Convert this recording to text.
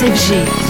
SFG.